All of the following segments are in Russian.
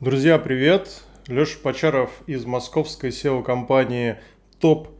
Друзья, привет! Леша Почаров из московской SEO-компании Top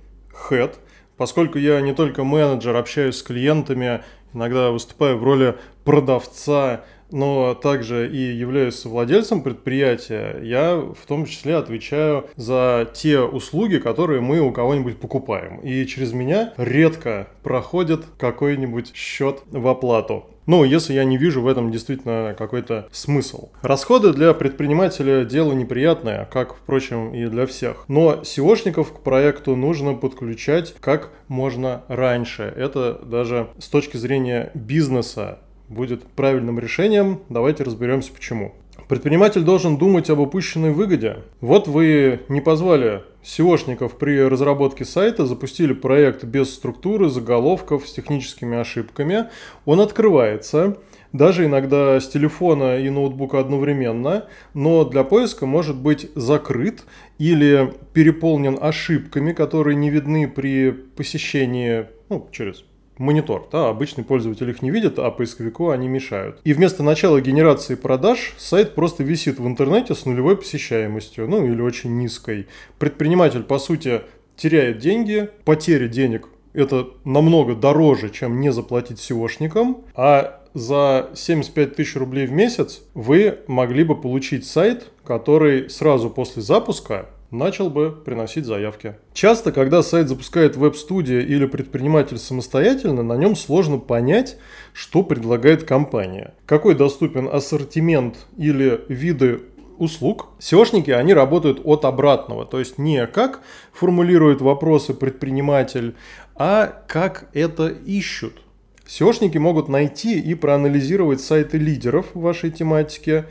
Head. Поскольку я не только менеджер, общаюсь с клиентами, иногда выступаю в роли продавца, но также и являюсь владельцем предприятия, я в том числе отвечаю за те услуги, которые мы у кого-нибудь покупаем. И через меня редко проходит какой-нибудь счет в оплату. Ну, если я не вижу в этом действительно какой-то смысл. Расходы для предпринимателя дело неприятное, как, впрочем, и для всех. Но SEOшников к проекту нужно подключать как можно раньше. Это даже с точки зрения бизнеса будет правильным решением. Давайте разберемся почему. Предприниматель должен думать об упущенной выгоде. Вот вы не позвали SEOшников при разработке сайта, запустили проект без структуры, заголовков, с техническими ошибками. Он открывается, даже иногда с телефона и ноутбука одновременно, но для поиска может быть закрыт или переполнен ошибками, которые не видны при посещении ну, через монитор. Да, обычный пользователь их не видит, а поисковику они мешают. И вместо начала генерации продаж сайт просто висит в интернете с нулевой посещаемостью, ну или очень низкой. Предприниматель, по сути, теряет деньги, потеря денег это намного дороже, чем не заплатить SEOшникам, а за 75 тысяч рублей в месяц вы могли бы получить сайт, который сразу после запуска начал бы приносить заявки. Часто, когда сайт запускает веб-студия или предприниматель самостоятельно, на нем сложно понять, что предлагает компания. Какой доступен ассортимент или виды услуг. SEOшники, они работают от обратного, то есть не как формулирует вопросы предприниматель, а как это ищут. SEOшники могут найти и проанализировать сайты лидеров в вашей тематике,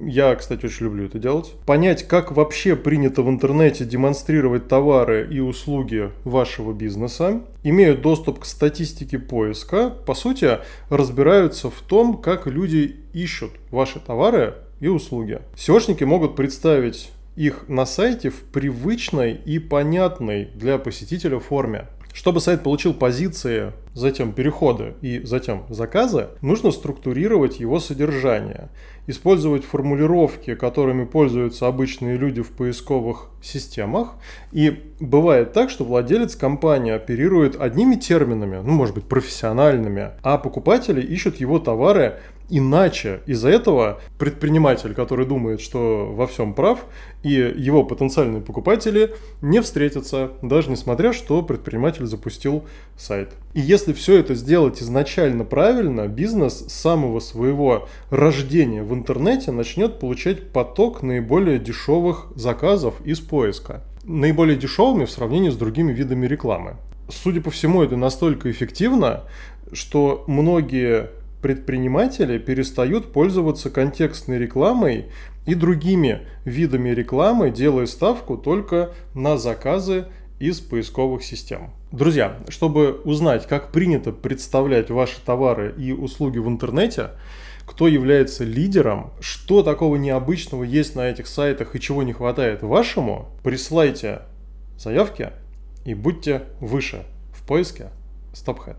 я, кстати, очень люблю это делать. Понять, как вообще принято в интернете демонстрировать товары и услуги вашего бизнеса. Имеют доступ к статистике поиска. По сути, разбираются в том, как люди ищут ваши товары и услуги. SEOшники могут представить их на сайте в привычной и понятной для посетителя форме. Чтобы сайт получил позиции, затем переходы и затем заказы, нужно структурировать его содержание, использовать формулировки, которыми пользуются обычные люди в поисковых системах. И бывает так, что владелец компании оперирует одними терминами, ну, может быть, профессиональными, а покупатели ищут его товары иначе. Из-за этого предприниматель, который думает, что во всем прав, и его потенциальные покупатели не встретятся, даже несмотря, что предприниматель запустил сайт. И если все это сделать изначально правильно, бизнес с самого своего рождения в интернете начнет получать поток наиболее дешевых заказов из поиска. Наиболее дешевыми в сравнении с другими видами рекламы. Судя по всему, это настолько эффективно, что многие предприниматели перестают пользоваться контекстной рекламой и другими видами рекламы, делая ставку только на заказы из поисковых систем. Друзья, чтобы узнать, как принято представлять ваши товары и услуги в интернете, кто является лидером, что такого необычного есть на этих сайтах и чего не хватает вашему, присылайте заявки и будьте выше в поиске StopHead.